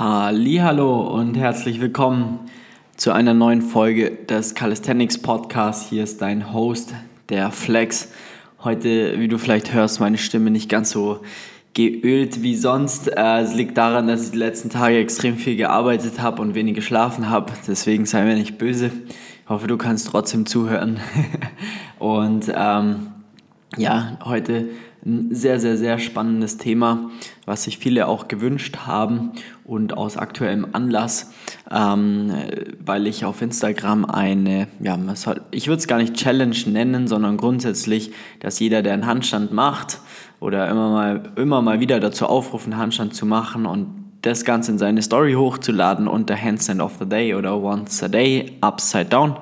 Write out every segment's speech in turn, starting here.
Hallo und herzlich willkommen zu einer neuen Folge des Calisthenics Podcasts. Hier ist dein Host, der Flex. Heute, wie du vielleicht hörst, meine Stimme nicht ganz so geölt wie sonst. Äh, es liegt daran, dass ich die letzten Tage extrem viel gearbeitet habe und wenig geschlafen habe. Deswegen sei mir nicht böse. Ich hoffe, du kannst trotzdem zuhören. und ähm, ja, heute ein sehr, sehr, sehr spannendes Thema, was sich viele auch gewünscht haben und aus aktuellem Anlass, ähm, weil ich auf Instagram eine, ja, ich würde es gar nicht Challenge nennen, sondern grundsätzlich, dass jeder, der einen Handstand macht oder immer mal, immer mal wieder dazu aufrufen, Handstand zu machen und das Ganze in seine Story hochzuladen unter Handstand of the Day oder Once a Day, Upside Down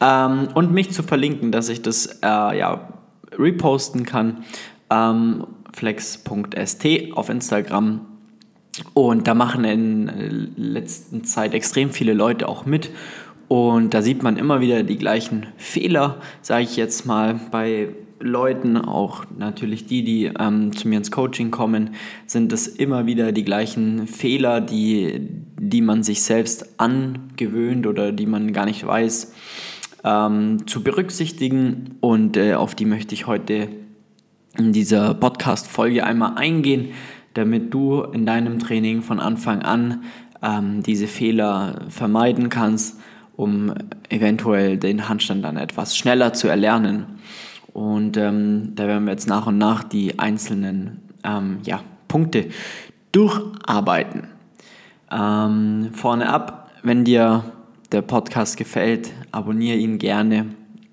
ähm, und mich zu verlinken, dass ich das äh, ja, reposten kann ähm, flex.st auf Instagram. Und da machen in letzter Zeit extrem viele Leute auch mit. Und da sieht man immer wieder die gleichen Fehler, sage ich jetzt mal, bei Leuten, auch natürlich die, die ähm, zu mir ins Coaching kommen, sind es immer wieder die gleichen Fehler, die, die man sich selbst angewöhnt oder die man gar nicht weiß, ähm, zu berücksichtigen. Und äh, auf die möchte ich heute in dieser Podcast-Folge einmal eingehen, damit du in deinem Training von Anfang an ähm, diese Fehler vermeiden kannst, um eventuell den Handstand dann etwas schneller zu erlernen. Und ähm, da werden wir jetzt nach und nach die einzelnen ähm, ja, Punkte durcharbeiten. Ähm, vorne ab, wenn dir der Podcast gefällt, abonniere ihn gerne,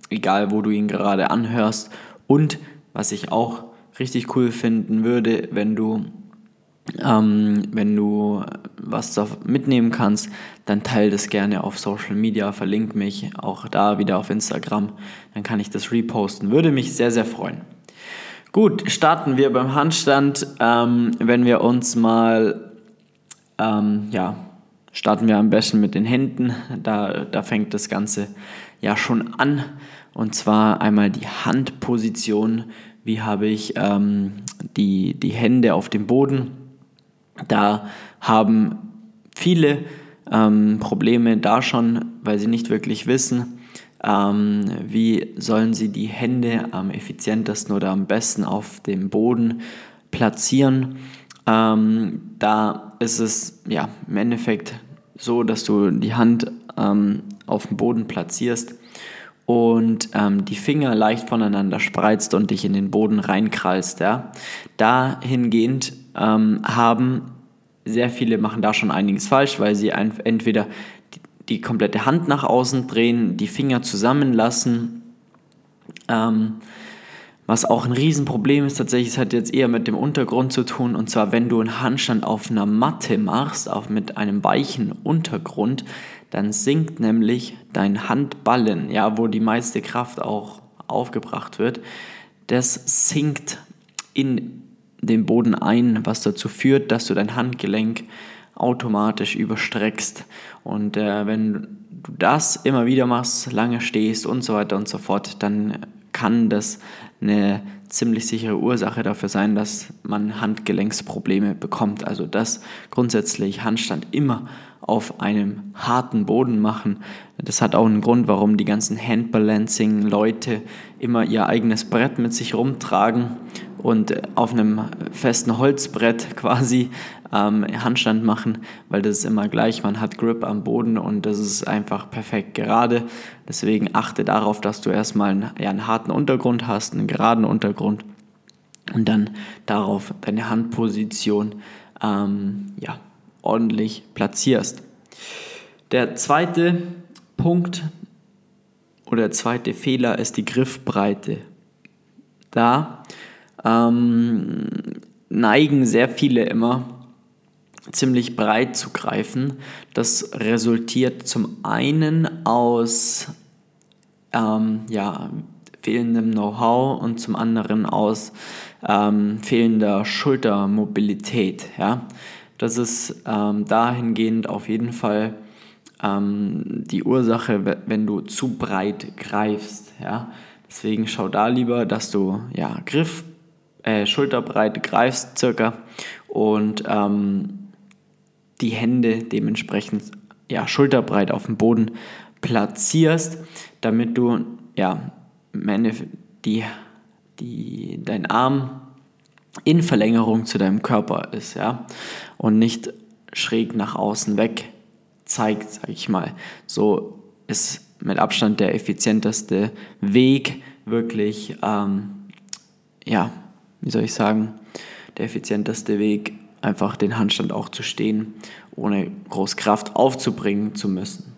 egal wo du ihn gerade anhörst. Und was ich auch richtig cool finden würde, wenn du, ähm, wenn du was mitnehmen kannst, dann teile das gerne auf Social Media, verlink mich auch da wieder auf Instagram, dann kann ich das reposten. Würde mich sehr, sehr freuen. Gut, starten wir beim Handstand. Ähm, wenn wir uns mal, ähm, ja, starten wir am besten mit den Händen. Da, da fängt das Ganze ja schon an. Und zwar einmal die Handposition. Wie habe ich ähm, die, die Hände auf dem Boden? Da haben viele ähm, Probleme da schon, weil sie nicht wirklich wissen, ähm, wie sollen sie die Hände am effizientesten oder am besten auf dem Boden platzieren. Ähm, da ist es ja im Endeffekt so, dass du die Hand ähm, auf dem Boden platzierst und ähm, die Finger leicht voneinander spreizt und dich in den Boden reinkrallst. Ja? Dahingehend ähm, haben sehr viele machen da schon einiges falsch, weil sie entweder die, die komplette Hand nach außen drehen, die Finger zusammenlassen. Ähm, was auch ein Riesenproblem ist tatsächlich, es hat jetzt eher mit dem Untergrund zu tun. Und zwar, wenn du einen Handstand auf einer Matte machst, auch mit einem weichen Untergrund, dann sinkt nämlich dein Handballen, ja, wo die meiste Kraft auch aufgebracht wird, das sinkt in den Boden ein, was dazu führt, dass du dein Handgelenk automatisch überstreckst. Und äh, wenn du das immer wieder machst, lange stehst und so weiter und so fort, dann kann das eine ziemlich sichere Ursache dafür sein, dass man Handgelenksprobleme bekommt. Also das grundsätzlich Handstand immer auf einem harten Boden machen. Das hat auch einen Grund, warum die ganzen Handbalancing-Leute immer ihr eigenes Brett mit sich rumtragen und auf einem festen Holzbrett quasi ähm, Handstand machen, weil das ist immer gleich, man hat Grip am Boden und das ist einfach perfekt gerade. Deswegen achte darauf, dass du erstmal einen, ja, einen harten Untergrund hast, einen geraden Untergrund und dann darauf deine Handposition ähm, ja, ordentlich platzierst. Der zweite Punkt oder der zweite Fehler ist die Griffbreite. Da ähm, neigen sehr viele immer ziemlich breit zu greifen. Das resultiert zum einen aus ähm, ja, fehlendem Know-how und zum anderen aus ähm, fehlender Schultermobilität. Ja? Das ist ähm, dahingehend auf jeden Fall ähm, die Ursache, wenn du zu breit greifst. Ja? Deswegen schau da lieber, dass du ja, Griff, äh, Schulterbreit greifst circa und ähm, die Hände dementsprechend ja, schulterbreit auf dem Boden platzierst, damit du ja, die, die, dein Arm in Verlängerung zu deinem Körper ist, ja, und nicht schräg nach außen weg zeigt, sage ich mal. So ist mit Abstand der effizienteste Weg, wirklich, ähm, ja, wie soll ich sagen, der effizienteste Weg, einfach den Handstand auch zu stehen, ohne groß Kraft aufzubringen zu müssen.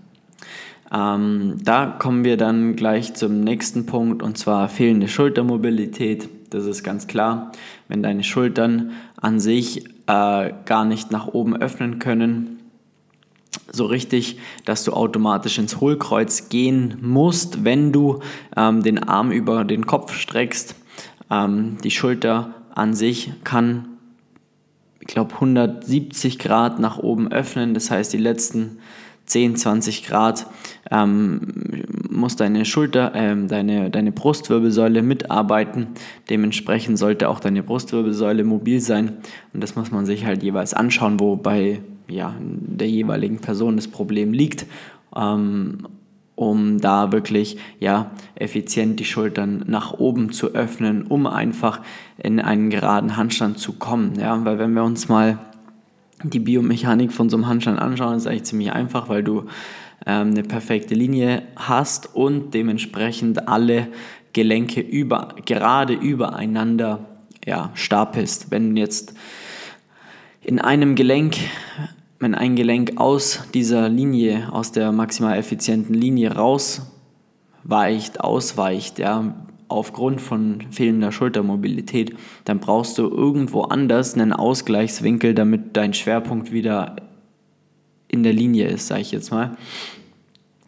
Ähm, da kommen wir dann gleich zum nächsten Punkt und zwar fehlende Schultermobilität. Das ist ganz klar. Wenn deine Schultern an sich äh, gar nicht nach oben öffnen können, so richtig, dass du automatisch ins Hohlkreuz gehen musst, wenn du ähm, den Arm über den Kopf streckst. Ähm, die Schulter an sich kann, ich glaube, 170 Grad nach oben öffnen. Das heißt, die letzten 10, 20 Grad ähm, muss deine Schulter, äh, deine, deine Brustwirbelsäule mitarbeiten. Dementsprechend sollte auch deine Brustwirbelsäule mobil sein. Und das muss man sich halt jeweils anschauen, wo bei ja, der jeweiligen Person das Problem liegt. Ähm, um da wirklich ja, effizient die Schultern nach oben zu öffnen, um einfach in einen geraden Handstand zu kommen. Ja? Weil wenn wir uns mal die Biomechanik von so einem Handstand anschauen, ist eigentlich ziemlich einfach, weil du ähm, eine perfekte Linie hast und dementsprechend alle Gelenke über, gerade übereinander ja, stapelst. Wenn jetzt in einem Gelenk, wenn ein Gelenk aus dieser Linie, aus der maximal effizienten Linie rausweicht, ausweicht, ja, aufgrund von fehlender Schultermobilität, dann brauchst du irgendwo anders einen Ausgleichswinkel, damit dein Schwerpunkt wieder in der Linie ist, sage ich jetzt mal.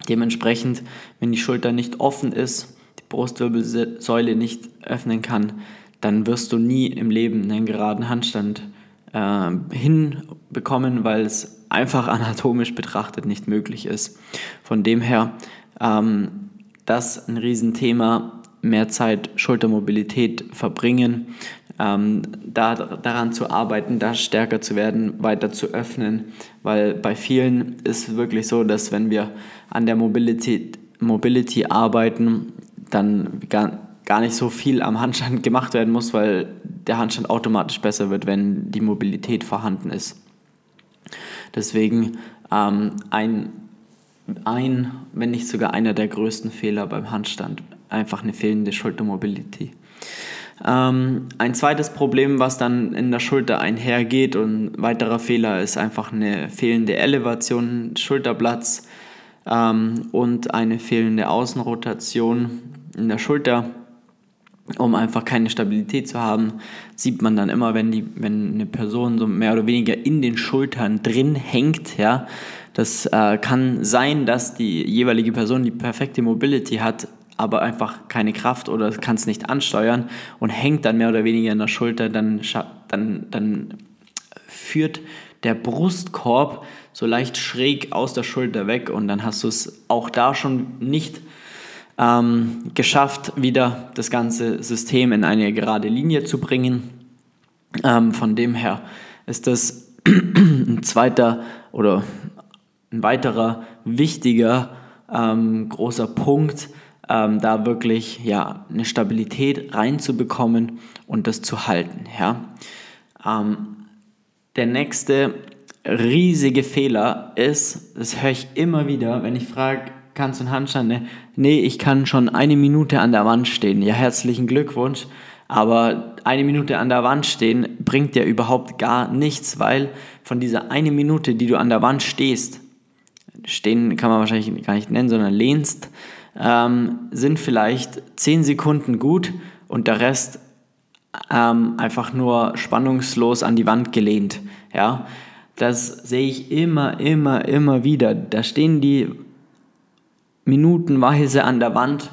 Dementsprechend, wenn die Schulter nicht offen ist, die Brustwirbelsäule nicht öffnen kann, dann wirst du nie im Leben einen geraden Handstand äh, hinbekommen, weil es einfach anatomisch betrachtet nicht möglich ist. Von dem her, ähm, das ein Riesenthema, mehr Zeit Schultermobilität verbringen, ähm, da, daran zu arbeiten, da stärker zu werden, weiter zu öffnen, weil bei vielen ist es wirklich so, dass wenn wir an der Mobility, Mobility arbeiten, dann gar, gar nicht so viel am Handstand gemacht werden muss, weil der Handstand automatisch besser wird, wenn die Mobilität vorhanden ist. Deswegen ähm, ein, ein, wenn nicht sogar einer der größten Fehler beim Handstand einfach eine fehlende Schultermobility. Ähm, ein zweites Problem, was dann in der Schulter einhergeht und weiterer Fehler ist einfach eine fehlende Elevation, Schulterblatts ähm, und eine fehlende Außenrotation in der Schulter. Um einfach keine Stabilität zu haben, sieht man dann immer, wenn, die, wenn eine Person so mehr oder weniger in den Schultern drin hängt, ja, das äh, kann sein, dass die jeweilige Person die perfekte Mobility hat, aber einfach keine Kraft oder kann es nicht ansteuern und hängt dann mehr oder weniger in der Schulter, dann, dann, dann führt der Brustkorb so leicht schräg aus der Schulter weg und dann hast du es auch da schon nicht ähm, geschafft, wieder das ganze System in eine gerade Linie zu bringen. Ähm, von dem her ist das ein zweiter oder ein weiterer wichtiger ähm, großer Punkt, ähm, da wirklich ja, eine Stabilität reinzubekommen und das zu halten. Ja? Ähm, der nächste riesige Fehler ist, das höre ich immer wieder, wenn ich frage, kannst du einen Handstand? Ne? Nee, ich kann schon eine Minute an der Wand stehen. Ja, herzlichen Glückwunsch. Aber eine Minute an der Wand stehen bringt dir überhaupt gar nichts, weil von dieser eine Minute, die du an der Wand stehst, stehen kann man wahrscheinlich gar nicht nennen, sondern lehnst, ähm, sind vielleicht 10 Sekunden gut und der Rest ähm, einfach nur spannungslos an die Wand gelehnt. Ja? Das sehe ich immer, immer, immer wieder. Da stehen die minutenweise an der Wand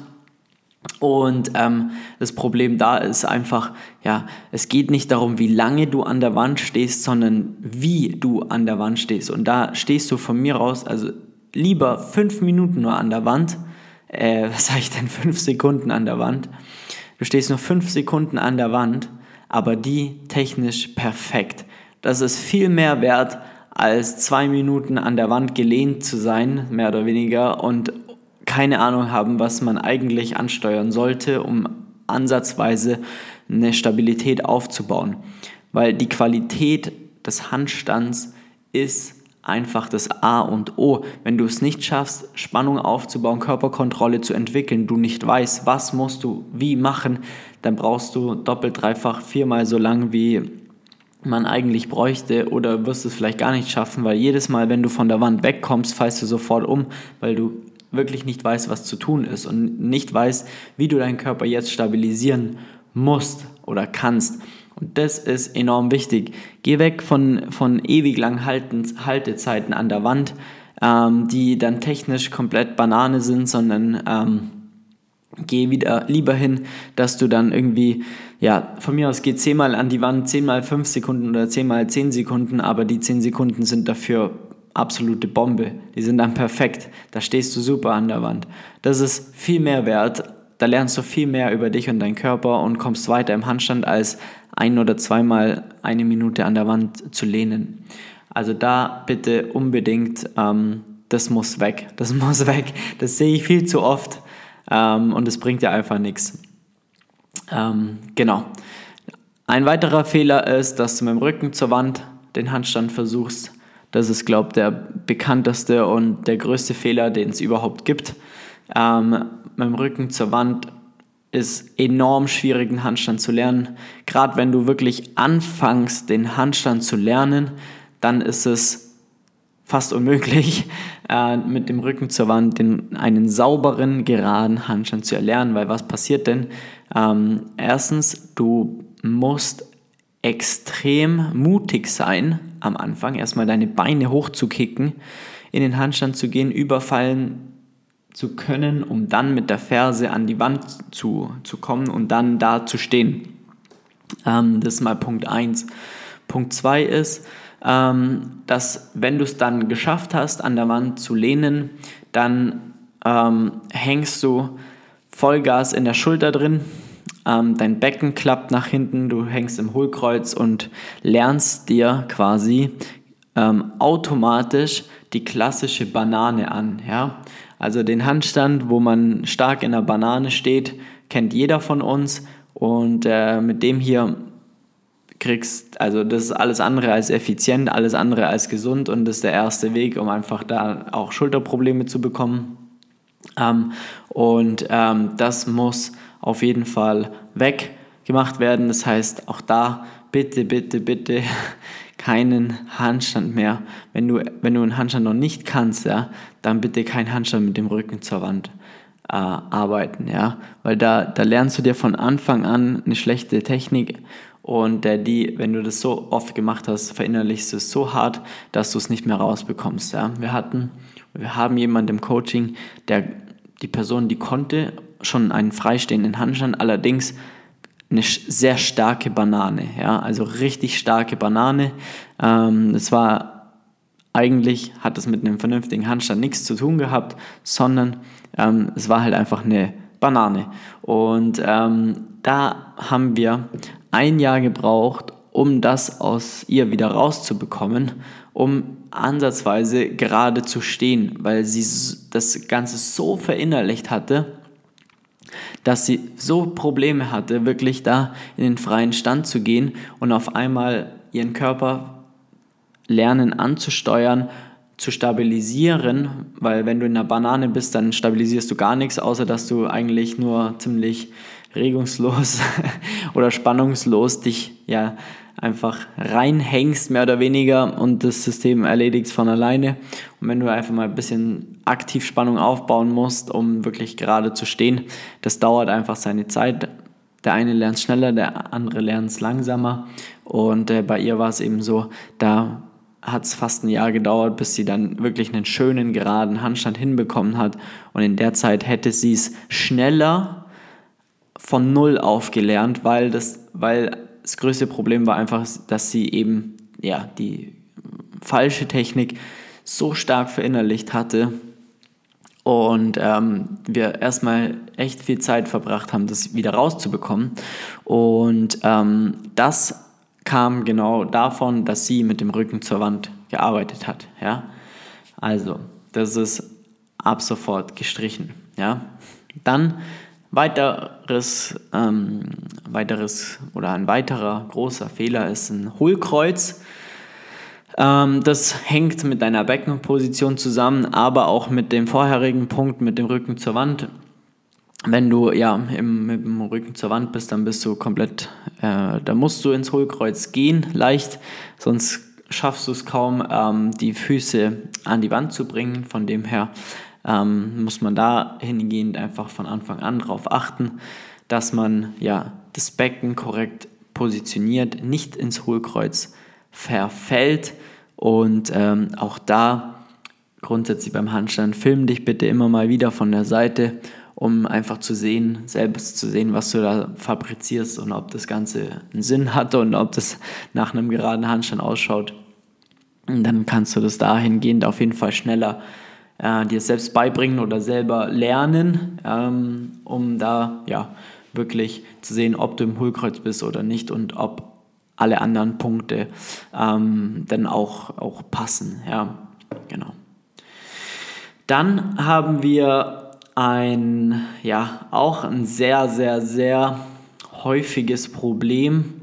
und ähm, das Problem da ist einfach, ja, es geht nicht darum, wie lange du an der Wand stehst, sondern wie du an der Wand stehst. Und da stehst du von mir aus, also lieber fünf Minuten nur an der Wand, äh, was sage ich denn, fünf Sekunden an der Wand. Du stehst nur fünf Sekunden an der Wand, aber die technisch perfekt. Das ist viel mehr wert als zwei Minuten an der Wand gelehnt zu sein, mehr oder weniger, und keine Ahnung haben, was man eigentlich ansteuern sollte, um ansatzweise eine Stabilität aufzubauen. Weil die Qualität des Handstands ist einfach das A und O. Wenn du es nicht schaffst, Spannung aufzubauen, Körperkontrolle zu entwickeln, du nicht weißt, was musst du wie machen, dann brauchst du doppelt, dreifach, viermal so lang, wie man eigentlich bräuchte oder wirst es vielleicht gar nicht schaffen, weil jedes Mal, wenn du von der Wand wegkommst, fallst du sofort um, weil du wirklich nicht weißt, was zu tun ist und nicht weißt, wie du deinen Körper jetzt stabilisieren musst oder kannst. Und das ist enorm wichtig. Geh weg von, von ewig langen Halten, Haltezeiten an der Wand, ähm, die dann technisch komplett Banane sind, sondern ähm, geh wieder lieber hin, dass du dann irgendwie, ja, von mir aus geh zehnmal an die Wand, zehnmal fünf Sekunden oder zehnmal zehn Sekunden, aber die zehn Sekunden sind dafür absolute Bombe. Die sind dann perfekt. Da stehst du super an der Wand. Das ist viel mehr wert. Da lernst du viel mehr über dich und deinen Körper und kommst weiter im Handstand als ein oder zweimal eine Minute an der Wand zu lehnen. Also da bitte unbedingt, ähm, das muss weg. Das muss weg. Das sehe ich viel zu oft ähm, und es bringt ja einfach nichts. Ähm, genau. Ein weiterer Fehler ist, dass du mit dem Rücken zur Wand den Handstand versuchst. Das ist, glaube ich, der bekannteste und der größte Fehler, den es überhaupt gibt. Ähm, mit dem Rücken zur Wand ist enorm schwierig, einen Handstand zu lernen. Gerade wenn du wirklich anfängst, den Handstand zu lernen, dann ist es fast unmöglich, äh, mit dem Rücken zur Wand den, einen sauberen, geraden Handstand zu erlernen, weil was passiert denn? Ähm, erstens, du musst extrem mutig sein am Anfang, erstmal deine Beine hochzukicken, in den Handstand zu gehen, überfallen zu können, um dann mit der Ferse an die Wand zu, zu kommen und dann da zu stehen. Ähm, das ist mal Punkt 1. Punkt 2 ist, ähm, dass wenn du es dann geschafft hast, an der Wand zu lehnen, dann ähm, hängst du Vollgas in der Schulter drin, ähm, dein Becken klappt nach hinten, du hängst im Hohlkreuz und lernst dir quasi ähm, automatisch die klassische Banane an. Ja? Also den Handstand, wo man stark in der Banane steht, kennt jeder von uns und äh, mit dem hier kriegst, also das ist alles andere als effizient, alles andere als gesund und das ist der erste Weg, um einfach da auch Schulterprobleme zu bekommen. Ähm, und ähm, das muss auf jeden Fall weggemacht werden. Das heißt, auch da bitte, bitte, bitte keinen Handstand mehr. Wenn du, wenn du einen Handstand noch nicht kannst, ja, dann bitte keinen Handstand mit dem Rücken zur Wand äh, arbeiten, ja, weil da, da lernst du dir von Anfang an eine schlechte Technik und äh, die, wenn du das so oft gemacht hast, verinnerlichst du es so hart, dass du es nicht mehr rausbekommst, ja. Wir hatten, wir haben jemanden im Coaching, der, die Person, die konnte schon einen freistehenden Handstand, allerdings eine sehr starke Banane, ja, also richtig starke Banane. Ähm, das war eigentlich hat es mit einem vernünftigen Handstand nichts zu tun gehabt, sondern ähm, es war halt einfach eine Banane. Und ähm, da haben wir ein Jahr gebraucht, um das aus ihr wieder rauszubekommen, um ansatzweise gerade zu stehen, weil sie das Ganze so verinnerlicht hatte, dass sie so Probleme hatte, wirklich da in den freien Stand zu gehen und auf einmal ihren Körper lernen anzusteuern, zu stabilisieren, weil wenn du in einer Banane bist, dann stabilisierst du gar nichts, außer dass du eigentlich nur ziemlich regungslos oder spannungslos dich ja einfach reinhängst, mehr oder weniger, und das System erledigt von alleine. Und wenn du einfach mal ein bisschen aktiv Spannung aufbauen musst, um wirklich gerade zu stehen, das dauert einfach seine Zeit. Der eine lernt schneller, der andere lernt langsamer. Und äh, bei ihr war es eben so, da hat es fast ein Jahr gedauert, bis sie dann wirklich einen schönen, geraden Handstand hinbekommen hat. Und in der Zeit hätte sie es schneller von Null aufgelernt, weil das, weil das größte Problem war einfach, dass sie eben ja, die falsche Technik so stark verinnerlicht hatte und ähm, wir erstmal echt viel Zeit verbracht haben, das wieder rauszubekommen. Und ähm, das kam genau davon, dass sie mit dem Rücken zur Wand gearbeitet hat. Ja? Also, das ist ab sofort gestrichen. Ja? Dann weiteres, ähm, weiteres oder ein weiterer großer Fehler ist ein Hohlkreuz. Ähm, das hängt mit deiner Beckenposition zusammen, aber auch mit dem vorherigen Punkt mit dem Rücken zur Wand. Wenn du ja im, mit dem Rücken zur Wand bist, dann bist du komplett, äh, da musst du ins Hohlkreuz gehen, leicht, sonst schaffst du es kaum, ähm, die Füße an die Wand zu bringen. Von dem her ähm, muss man da hingehend einfach von Anfang an darauf achten, dass man ja das Becken korrekt positioniert, nicht ins Hohlkreuz verfällt und ähm, auch da grundsätzlich beim Handstand film dich bitte immer mal wieder von der Seite, um einfach zu sehen, selbst zu sehen, was du da fabrizierst und ob das Ganze einen Sinn hat und ob das nach einem geraden Handstand ausschaut. Und dann kannst du das dahingehend auf jeden Fall schneller äh, dir selbst beibringen oder selber lernen, ähm, um da ja wirklich zu sehen, ob du im Hohlkreuz bist oder nicht und ob alle anderen Punkte ähm, dann auch, auch passen. Ja, genau. Dann haben wir ein, ja, auch ein sehr, sehr, sehr häufiges Problem,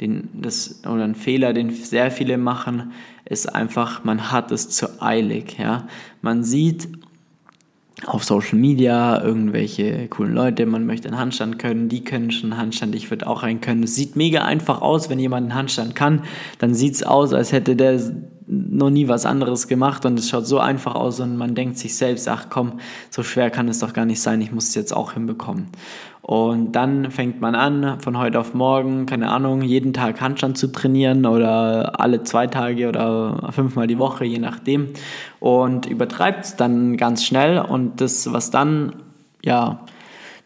den, das, oder ein Fehler, den sehr viele machen, ist einfach, man hat es zu eilig. Ja? Man sieht auf Social Media irgendwelche coolen Leute, man möchte einen Handstand können, die können schon einen Handstand, ich würde auch einen können. Es sieht mega einfach aus, wenn jemand einen Handstand kann, dann sieht es aus, als hätte der noch nie was anderes gemacht und es schaut so einfach aus und man denkt sich selbst, ach komm, so schwer kann es doch gar nicht sein, ich muss es jetzt auch hinbekommen. Und dann fängt man an, von heute auf morgen, keine Ahnung, jeden Tag Handstand zu trainieren oder alle zwei Tage oder fünfmal die Woche, je nachdem. Und übertreibt es dann ganz schnell. Und das, was dann, ja,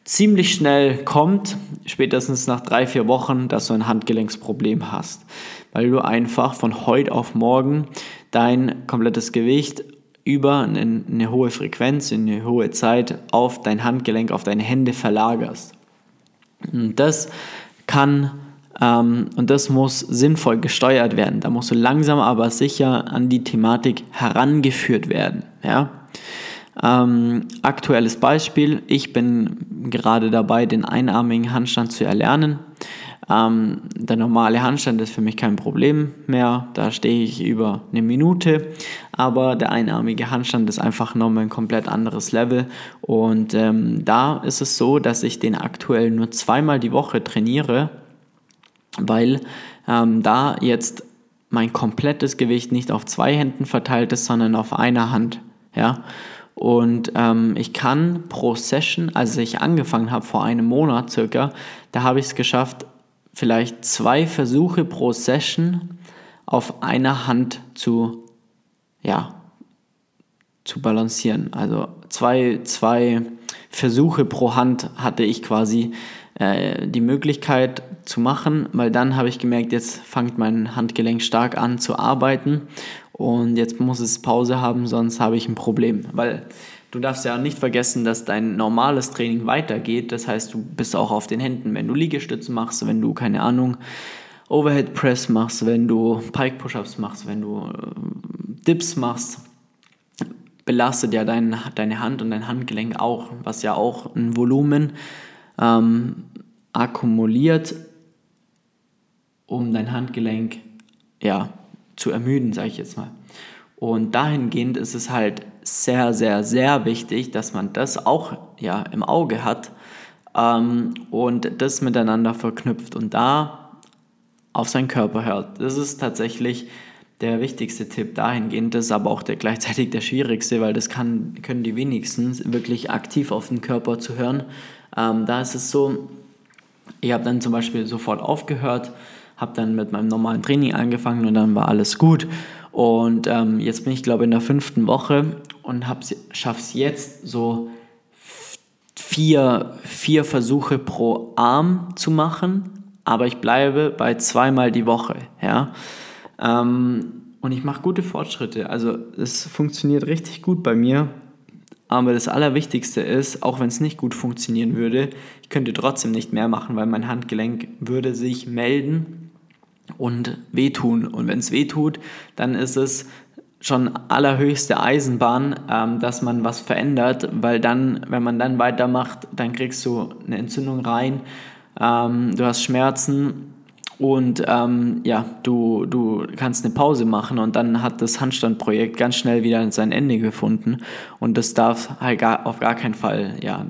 ziemlich schnell kommt, spätestens nach drei, vier Wochen, dass du ein Handgelenksproblem hast. Weil du einfach von heute auf morgen dein komplettes Gewicht über eine, hohe Frequenz, eine hohe Zeit auf dein Handgelenk, auf deine Hände verlagerst. Und das kann ähm, und das muss sinnvoll gesteuert werden. Da musst du langsam aber sicher an die Thematik herangeführt werden. Ja? Ähm, aktuelles Beispiel, ich bin gerade dabei, den einarmigen Handstand zu erlernen. Ähm, der normale Handstand ist für mich kein Problem mehr. Da stehe ich über eine Minute. Aber der einarmige Handstand ist einfach nochmal ein komplett anderes Level. Und ähm, da ist es so, dass ich den aktuell nur zweimal die Woche trainiere, weil ähm, da jetzt mein komplettes Gewicht nicht auf zwei Händen verteilt ist, sondern auf einer Hand. Ja. Und ähm, ich kann pro Session, als ich angefangen habe vor einem Monat circa, da habe ich es geschafft, vielleicht zwei Versuche pro Session auf einer Hand zu, ja, zu balancieren. Also zwei, zwei Versuche pro Hand hatte ich quasi äh, die Möglichkeit zu machen, weil dann habe ich gemerkt, jetzt fängt mein Handgelenk stark an zu arbeiten und jetzt muss es Pause haben, sonst habe ich ein Problem, weil Du darfst ja nicht vergessen, dass dein normales Training weitergeht. Das heißt, du bist auch auf den Händen, wenn du Liegestützen machst, wenn du, keine Ahnung, Overhead Press machst, wenn du Pike Push-Ups machst, wenn du äh, Dips machst, belastet ja dein, deine Hand und dein Handgelenk auch, was ja auch ein Volumen ähm, akkumuliert, um dein Handgelenk ja, zu ermüden, sage ich jetzt mal. Und dahingehend ist es halt sehr, sehr, sehr wichtig, dass man das auch ja, im Auge hat ähm, und das miteinander verknüpft und da auf seinen Körper hört. Das ist tatsächlich der wichtigste Tipp dahingehend, das ist aber auch der, gleichzeitig der schwierigste, weil das kann, können die wenigsten wirklich aktiv auf den Körper zu hören. Ähm, da ist es so, ich habe dann zum Beispiel sofort aufgehört, habe dann mit meinem normalen Training angefangen und dann war alles gut. Und ähm, jetzt bin ich, glaube ich, in der fünften Woche und schaffe es jetzt so vier, vier Versuche pro Arm zu machen, aber ich bleibe bei zweimal die Woche. Ja? Ähm, und ich mache gute Fortschritte. Also es funktioniert richtig gut bei mir. Aber das Allerwichtigste ist, auch wenn es nicht gut funktionieren würde, ich könnte trotzdem nicht mehr machen, weil mein Handgelenk würde sich melden und wehtun. Und wenn es wehtut, dann ist es schon allerhöchste Eisenbahn, ähm, dass man was verändert, weil dann, wenn man dann weitermacht, dann kriegst du eine Entzündung rein, ähm, du hast Schmerzen und ähm, ja, du, du kannst eine Pause machen und dann hat das Handstandprojekt ganz schnell wieder sein Ende gefunden und das darf halt gar, auf gar keinen Fall ja,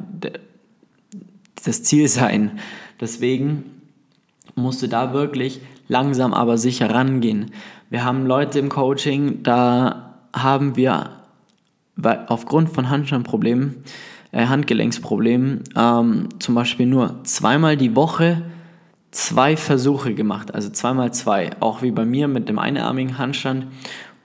das Ziel sein. Deswegen musst du da wirklich langsam aber sicher rangehen. Wir haben Leute im Coaching, da haben wir aufgrund von Handstandproblemen, äh, Handgelenksproblemen, ähm, zum Beispiel nur zweimal die Woche zwei Versuche gemacht, also zweimal zwei, auch wie bei mir mit dem einarmigen Handstand.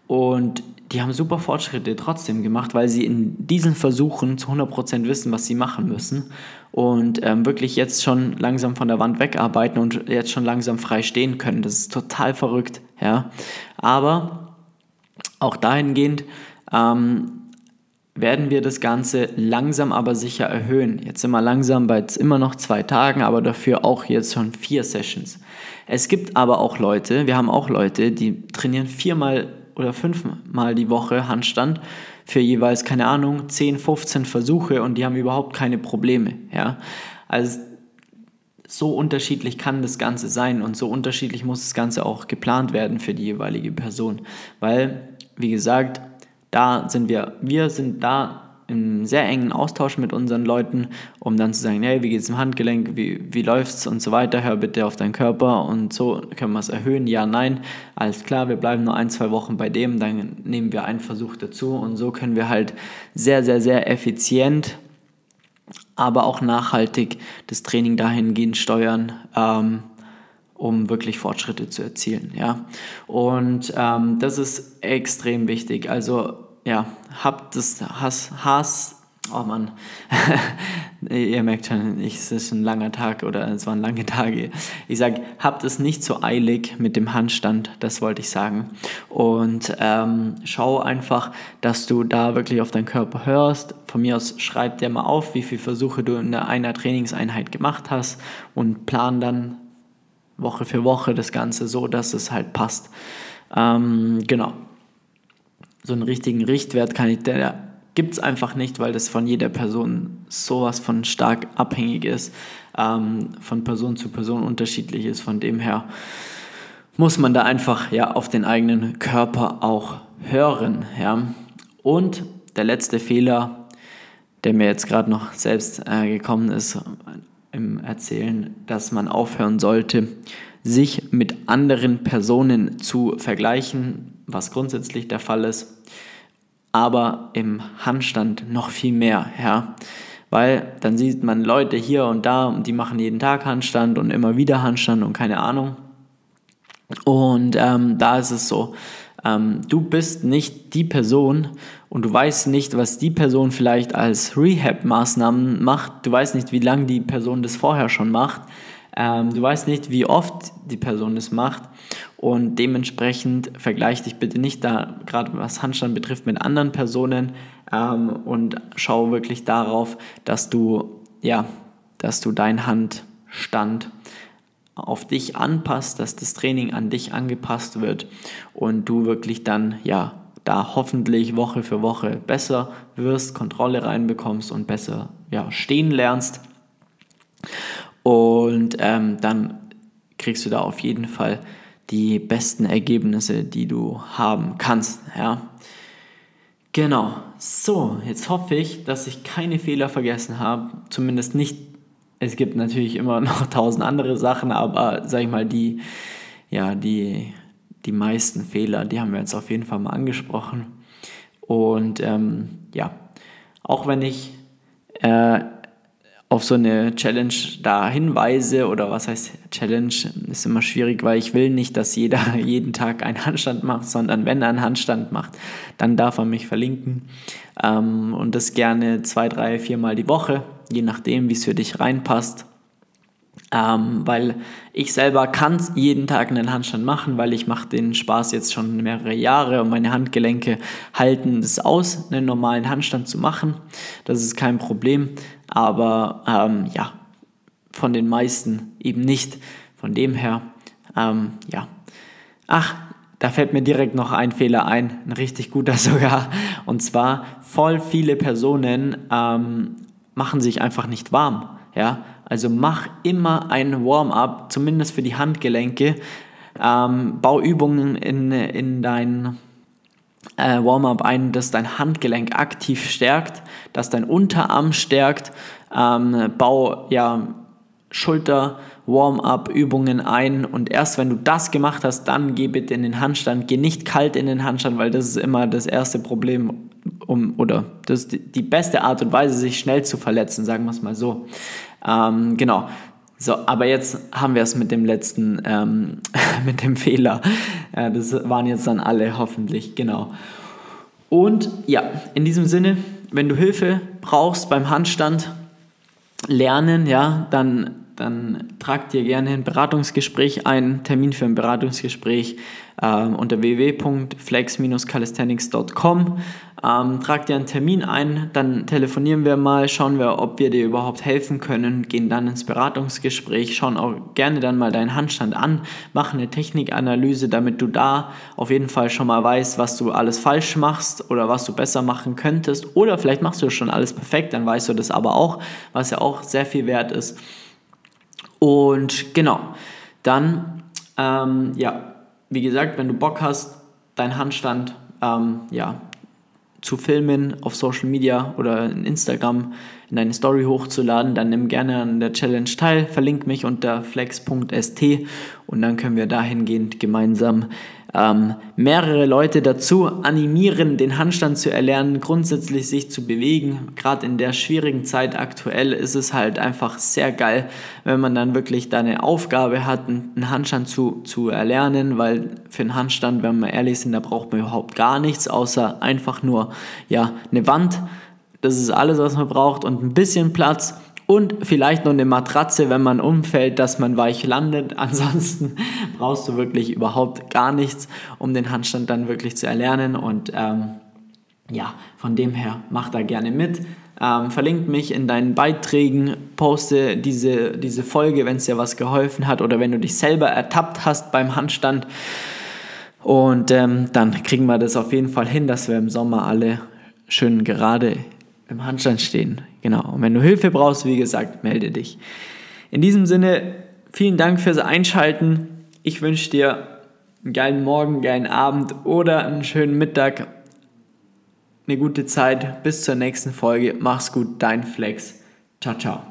Und die haben super Fortschritte trotzdem gemacht, weil sie in diesen Versuchen zu 100% wissen, was sie machen müssen und ähm, wirklich jetzt schon langsam von der Wand wegarbeiten und jetzt schon langsam frei stehen können. Das ist total verrückt, ja. Aber auch dahingehend ähm, werden wir das Ganze langsam aber sicher erhöhen. Jetzt sind wir langsam bei immer noch zwei Tagen, aber dafür auch jetzt schon vier Sessions. Es gibt aber auch Leute, wir haben auch Leute, die trainieren viermal oder fünfmal die Woche Handstand für jeweils, keine Ahnung, 10, 15 Versuche und die haben überhaupt keine Probleme. Ja? Also so unterschiedlich kann das Ganze sein und so unterschiedlich muss das Ganze auch geplant werden für die jeweilige Person. Weil, wie gesagt, da sind wir, wir sind da im sehr engen Austausch mit unseren Leuten, um dann zu sagen, hey, wie geht es im Handgelenk, wie, wie es und so weiter, hör bitte auf deinen Körper. Und so können wir es erhöhen, ja, nein, alles klar, wir bleiben nur ein, zwei Wochen bei dem, dann nehmen wir einen Versuch dazu. Und so können wir halt sehr, sehr, sehr effizient, aber auch nachhaltig das Training dahingehend steuern, ähm, um wirklich Fortschritte zu erzielen. Ja? Und ähm, das ist extrem wichtig. Also ja, habt das Hass, Hass oh Mann, ihr merkt schon, es ist ein langer Tag oder es waren lange Tage. Ich sage, habt es nicht so eilig mit dem Handstand, das wollte ich sagen. Und ähm, schau einfach, dass du da wirklich auf deinen Körper hörst. Von mir aus schreib dir mal auf, wie viele Versuche du in einer Trainingseinheit gemacht hast und plan dann Woche für Woche das Ganze so, dass es halt passt. Ähm, genau. So einen richtigen Richtwert kann ich, der gibt es einfach nicht, weil das von jeder Person sowas von stark abhängig ist, ähm, von Person zu Person unterschiedlich ist. Von dem her muss man da einfach ja auf den eigenen Körper auch hören. Ja. Und der letzte Fehler, der mir jetzt gerade noch selbst äh, gekommen ist, im Erzählen, dass man aufhören sollte, sich mit anderen Personen zu vergleichen, was grundsätzlich der Fall ist, aber im Handstand noch viel mehr, ja. Weil dann sieht man Leute hier und da und die machen jeden Tag Handstand und immer wieder Handstand und keine Ahnung. Und ähm, da ist es so, ähm, du bist nicht die Person und du weißt nicht, was die Person vielleicht als Rehab-Maßnahmen macht. Du weißt nicht, wie lange die Person das vorher schon macht. Ähm, du weißt nicht, wie oft die Person das macht. Und dementsprechend vergleich dich bitte nicht da, gerade was Handstand betrifft, mit anderen Personen ähm, und schau wirklich darauf, dass du, ja, dass du deinen Handstand auf dich anpasst, dass das Training an dich angepasst wird und du wirklich dann ja da hoffentlich Woche für Woche besser wirst, Kontrolle reinbekommst und besser ja, stehen lernst. Und ähm, dann kriegst du da auf jeden Fall die besten Ergebnisse, die du haben kannst. Ja. Genau. So, jetzt hoffe ich, dass ich keine Fehler vergessen habe. Zumindest nicht es gibt natürlich immer noch tausend andere Sachen, aber sag ich mal, die, ja, die, die meisten Fehler, die haben wir jetzt auf jeden Fall mal angesprochen. Und ähm, ja, auch wenn ich äh, auf so eine Challenge da hinweise oder was heißt Challenge, ist immer schwierig, weil ich will nicht, dass jeder jeden Tag einen Handstand macht, sondern wenn er einen Handstand macht, dann darf er mich verlinken ähm, und das gerne zwei, drei, viermal die Woche, je nachdem, wie es für dich reinpasst. Ähm, weil ich selber kann jeden Tag einen Handstand machen, weil ich mache den Spaß jetzt schon mehrere Jahre und meine Handgelenke halten es aus, einen normalen Handstand zu machen. Das ist kein Problem, aber ähm, ja, von den meisten eben nicht. Von dem her, ähm, ja. Ach, da fällt mir direkt noch ein Fehler ein, ein richtig guter sogar. Und zwar, voll viele Personen ähm, machen sich einfach nicht warm. Ja? Also mach immer ein Warm-up, zumindest für die Handgelenke. Ähm, bau Übungen in, in dein äh, Warm-up ein, das dein Handgelenk aktiv stärkt, das dein Unterarm stärkt. Ähm, bau ja Schulter, Warm-up-Übungen ein und erst wenn du das gemacht hast, dann geh bitte in den Handstand. Geh nicht kalt in den Handstand, weil das ist immer das erste Problem um, oder das ist die beste Art und Weise, sich schnell zu verletzen, sagen wir es mal so. Ähm, genau. So, aber jetzt haben wir es mit dem letzten, ähm, mit dem Fehler. Äh, das waren jetzt dann alle hoffentlich, genau. Und ja, in diesem Sinne, wenn du Hilfe brauchst beim Handstand, lernen, ja, dann dann tragt dir gerne ein Beratungsgespräch ein, Termin für ein Beratungsgespräch ähm, unter www.flex-calisthenics.com. Ähm, trag dir einen Termin ein, dann telefonieren wir mal, schauen wir, ob wir dir überhaupt helfen können, gehen dann ins Beratungsgespräch, schauen auch gerne dann mal deinen Handstand an, machen eine Technikanalyse, damit du da auf jeden Fall schon mal weißt, was du alles falsch machst oder was du besser machen könntest. Oder vielleicht machst du schon alles perfekt, dann weißt du das aber auch, was ja auch sehr viel wert ist. Und genau, dann, ähm, ja, wie gesagt, wenn du Bock hast, deinen Handstand ähm, ja, zu filmen auf Social Media oder in Instagram in deine Story hochzuladen, dann nimm gerne an der Challenge teil, verlink mich unter flex.st und dann können wir dahingehend gemeinsam ähm, mehrere Leute dazu animieren, den Handstand zu erlernen, grundsätzlich sich zu bewegen. Gerade in der schwierigen Zeit aktuell ist es halt einfach sehr geil, wenn man dann wirklich da eine Aufgabe hat, einen Handstand zu, zu erlernen, weil für einen Handstand, wenn wir ehrlich sind, da braucht man überhaupt gar nichts, außer einfach nur ja, eine Wand. Das ist alles, was man braucht und ein bisschen Platz und vielleicht noch eine Matratze, wenn man umfällt, dass man weich landet. Ansonsten brauchst du wirklich überhaupt gar nichts, um den Handstand dann wirklich zu erlernen. Und ähm, ja, von dem her mach da gerne mit. Ähm, verlink mich in deinen Beiträgen, poste diese, diese Folge, wenn es dir was geholfen hat oder wenn du dich selber ertappt hast beim Handstand. Und ähm, dann kriegen wir das auf jeden Fall hin, dass wir im Sommer alle schön gerade im Handstand stehen. Genau. Und wenn du Hilfe brauchst, wie gesagt, melde dich. In diesem Sinne, vielen Dank fürs Einschalten. Ich wünsche dir einen geilen Morgen, einen geilen Abend oder einen schönen Mittag. Eine gute Zeit. Bis zur nächsten Folge. Mach's gut, dein Flex. Ciao, ciao.